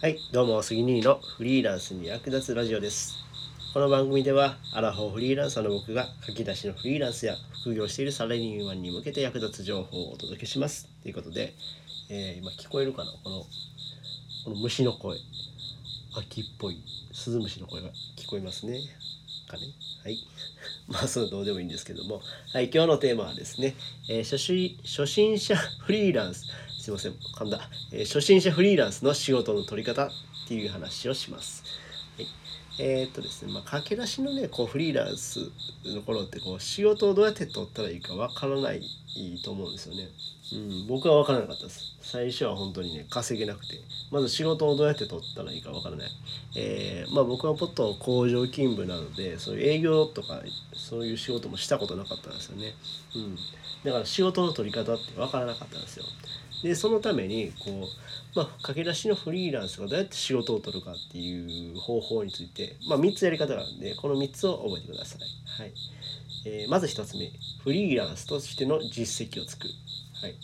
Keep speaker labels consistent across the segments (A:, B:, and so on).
A: はい、どうも、杉兄のフリーランスに役立つラジオです。この番組では、アラフォーフリーランサーの僕が書き出しのフリーランスや副業しているサラリーマンに向けて役立つ情報をお届けします。ということで、えー今聞こえるかな？この、この虫の声。秋っぽいスズムシの声が聞こえますね。かね？はい。まあ、それはどうでもいいんですけども。はい、今日のテーマはですね、えー初心者フリーランス。すいません、噛んだ。えー初心者フリーランスの仕事の取り方っていう話をします。はい。えーっとですね、まあ、駆け出しのね、こう、フリーランスの頃って、こう、仕事をどうやって取ったらいいかわからないと思うんですよね。うん、僕は分からなかったです。最初は本当にね、稼げなくて、まず仕事をどうやって取ったらいいか分からない。えーまあ僕はもっと工場勤務なので、そういう営業とか、そういう仕事もしたことなかったんですよね。うん。だから仕事の取り方って分からなかったんですよ。で、そのために、こう、まあ、駆け出しのフリーランスがどうやって仕事を取るかっていう方法について、まあ3つやり方があるんで、この3つを覚えてください。はい。えーまず1つ目、フリーランスとしての実績を作る。はい。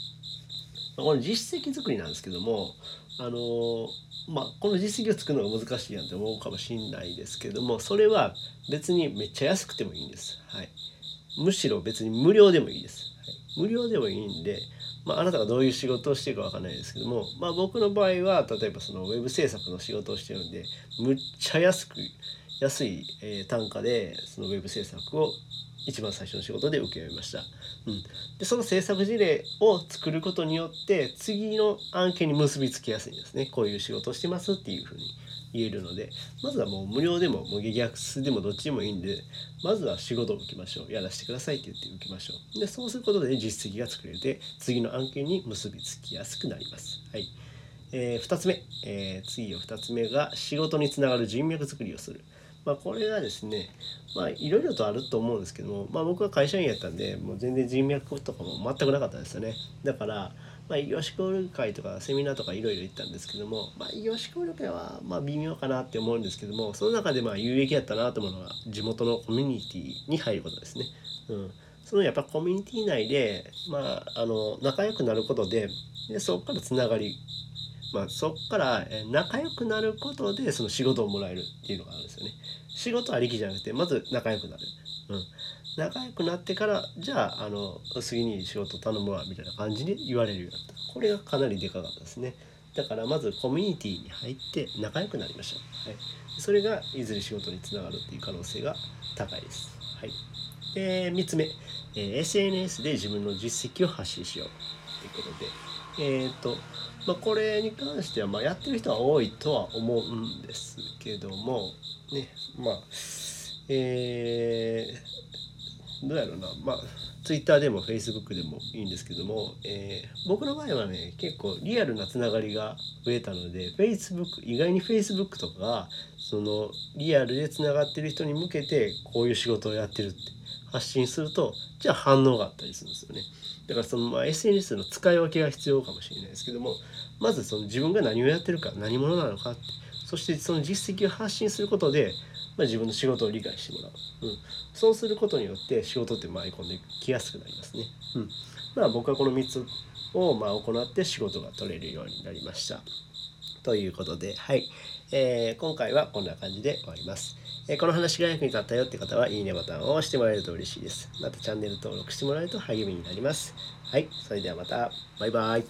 A: まあこの実績作りなんですけども、あのーまあ、この実績を作るのが難しいやんって思うかもしれないですけども、それは別にめっちゃ安くてもいいんです。はい。むしろ別に無料でもいいです。はい、無料でもいいんで、まあ、あなたがどういう仕事をしてるかわからないですけども、まあ、僕の場合は例えばそのウェブ制作の仕事をしてるんでむっちゃ安く安い、えー単価でそのウェブ制作を一番最初の仕事で受け負いました。うん、でその制作事例を作ることによって次の案件に結びつきやすいんですね。こういう仕事をしてますっていうふうに。言えるのでまずはもう無料でももう激安でもどっちでもいいんでまずは仕事を受けましょう。やらせてくださいって言って受けましょう。でそうすることで実績が作れて次の案件に結びつきやすくなります。はい。えー、2つ目、えー次は2つ目が仕事につながる人脈作りをする。まあこれがですねまあいろいろとあると思うんですけどもまあ僕は会社員やったんでもう全然人脈とかも全くなかったですよね。だからまあ異業種交流会とかセミナーとかいろいろ行ったんですけどもまあ異業種交流会はまあ微妙かなって思うんですけどもその中でまあ有益やったなと思うのは地元のコミュニティに入ることですねうんそのやっぱコミュニティ内でまああの仲良くなることででそこからつながりまあ、そこから仲良くなることでその仕事をもらえるっていうのがあるんですよね。仕事ありきじゃなくてまず仲良くなる。うん、仲良くなってからじゃああの次に仕事頼むわみたいな感じで言われるようになった。これがかなりでかかったですね。だからまずコミュニティに入って仲良くなりましょう。はい、それがいずれ仕事につながるっていう可能性が高いです。はい、で3つ目、えー SNS で自分の実績を発信しようということで。えーとまあ、これに関してはまあやってる人は多いとは思うんですけどもねまあえーどうやろうなまあツイッターでもフェイスブックでもいいんですけども、えー僕の場合はね結構リアルなつながりが増えたのでフェイスブック意外にフェイスブックとかそのリアルでつながってる人に向けてこういう仕事をやってるって発信するとじゃあ反応があったりするんですよね。だからそのまあ SNS の使い分けが必要かもしれないですけどもまずその自分が何をやってるか何者なのかってそしてその実績を発信することで、まあ、自分の仕事を理解してもらう、うん、そうすることによって仕事って舞い込んできやすくなりますね。うん、まあ僕はこの3つをまあ行って仕事が取れるようになりました。ということで、はい。えー今回はこんな感じで終わります。えーこの話が役に立ったよって方は、いいねボタンを押してもらえると嬉しいです。またチャンネル登録してもらえると励みになります。はい。それではまた。バイバイ。